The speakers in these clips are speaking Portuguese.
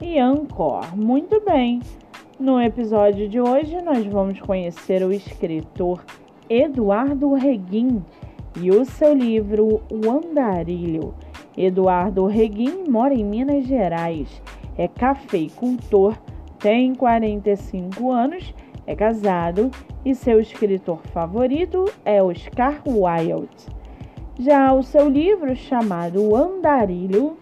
e Anchor. Muito bem, no episódio de hoje nós vamos conhecer o escritor Eduardo Reguim e o seu livro O Andarilho. Eduardo Reguim mora em Minas Gerais, é cafeicultor, tem 45 anos, é casado e seu escritor favorito é Oscar Wilde. Já o seu livro chamado O Andarilho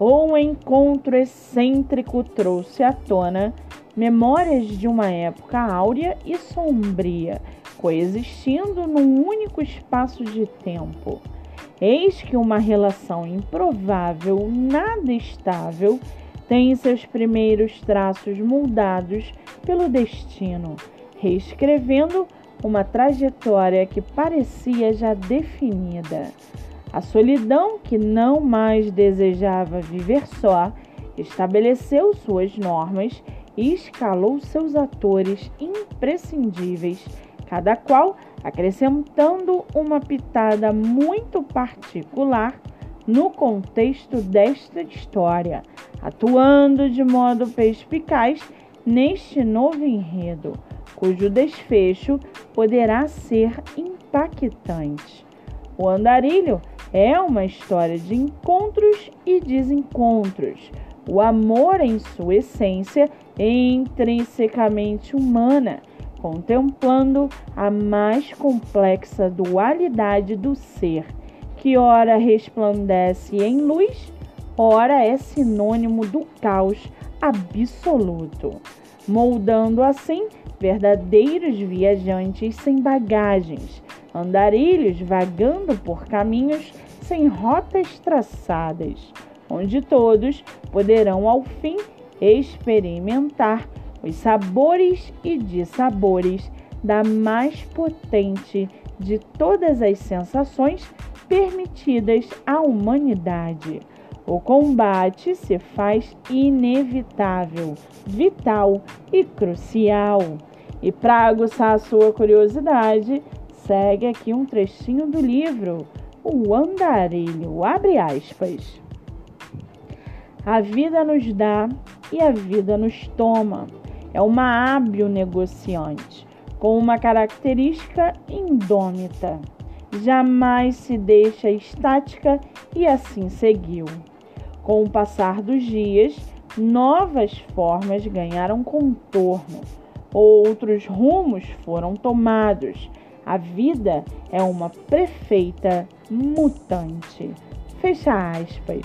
ou um encontro excêntrico trouxe à tona memórias de uma época áurea e sombria, coexistindo num único espaço de tempo. Eis que uma relação improvável, nada estável, tem seus primeiros traços moldados pelo destino, reescrevendo uma trajetória que parecia já definida. A solidão, que não mais desejava viver só, estabeleceu suas normas e escalou seus atores imprescindíveis, cada qual acrescentando uma pitada muito particular no contexto desta história, atuando de modo perspicaz neste novo enredo, cujo desfecho poderá ser impactante. O andarilho é uma história de encontros e desencontros. O amor, em sua essência, é intrinsecamente humana, contemplando a mais complexa dualidade do ser, que ora resplandece em luz, ora é sinônimo do caos absoluto, moldando assim verdadeiros viajantes sem bagagens, andarilhos vagando por caminhos sem rotas traçadas, onde todos poderão ao fim experimentar os sabores e dissabores da mais potente de todas as sensações permitidas à humanidade. O combate se faz inevitável, vital e crucial. E para aguçar a sua curiosidade, segue aqui um trechinho do livro O Andarilho, abre aspas. A vida nos dá e a vida nos toma. É uma hábil negociante, com uma característica indômita. Jamais se deixa estática e assim seguiu. Com o passar dos dias, novas formas ganharam contorno, outros rumos foram tomados. A vida é uma prefeita mutante. Fecha aspas.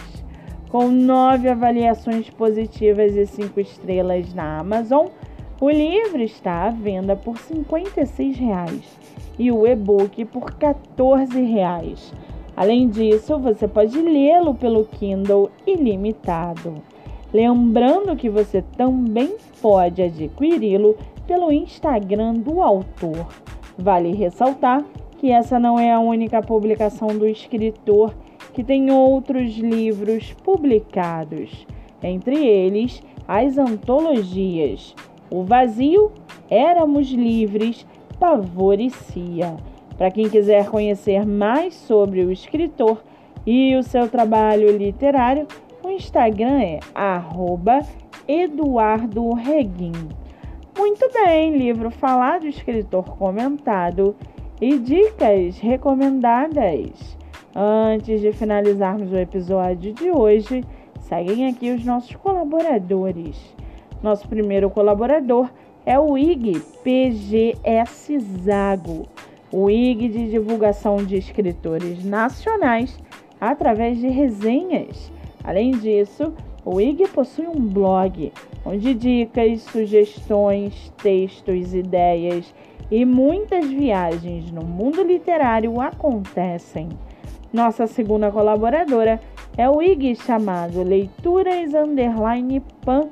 Com nove avaliações positivas e cinco estrelas na Amazon, o livro está à venda por 56 reais, e o e-book por 14 reais. Além disso, você pode lê-lo pelo Kindle ilimitado. Lembrando que você também pode adquiri-lo pelo Instagram do autor. Vale ressaltar que essa não é a única publicação do escritor, que tem outros livros publicados, entre eles as antologias O Vazio, Éramos Livres, Pavor e Cia. Para quem quiser conhecer mais sobre o escritor e o seu trabalho literário, o Instagram é @eduardoreguim. Muito bem, livro falado, escritor comentado e dicas recomendadas. Antes de finalizarmos o episódio de hoje, seguem aqui os nossos colaboradores. Nosso primeiro colaborador é o IG PGS Zago o IG de divulgação de escritores nacionais através de resenhas. Além disso, o IG possui um blog onde dicas, sugestões, textos, ideias e muitas viagens no mundo literário acontecem. Nossa segunda colaboradora é o IG chamado Leituras Underline Pan.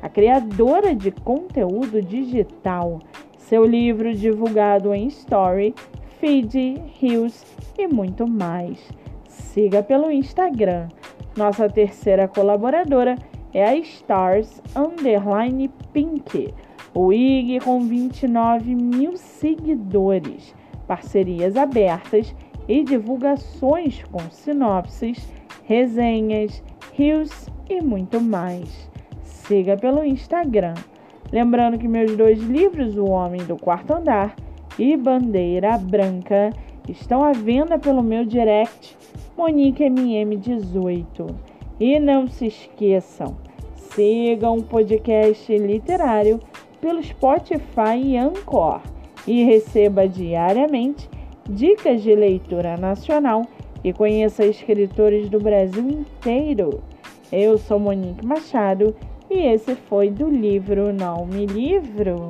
a criadora de conteúdo digital. Seu livro divulgado em Story, Feed, Reels e muito mais. Siga pelo Instagram. Nossa terceira colaboradora é a Stars Underline Pink, o IG com 29 mil seguidores, parcerias abertas e divulgações com sinopses, resenhas, rios e muito mais. Siga pelo Instagram. Lembrando que meus dois livros, O Homem do Quarto Andar e Bandeira Branca, estão à venda pelo meu direct MoniqueMM18. E não se esqueçam, sigam o podcast literário pelo Spotify e Anchor e receba diariamente dicas de leitura nacional e conheça escritores do Brasil inteiro. Eu sou Monique Machado e esse foi do livro Não Me Livro.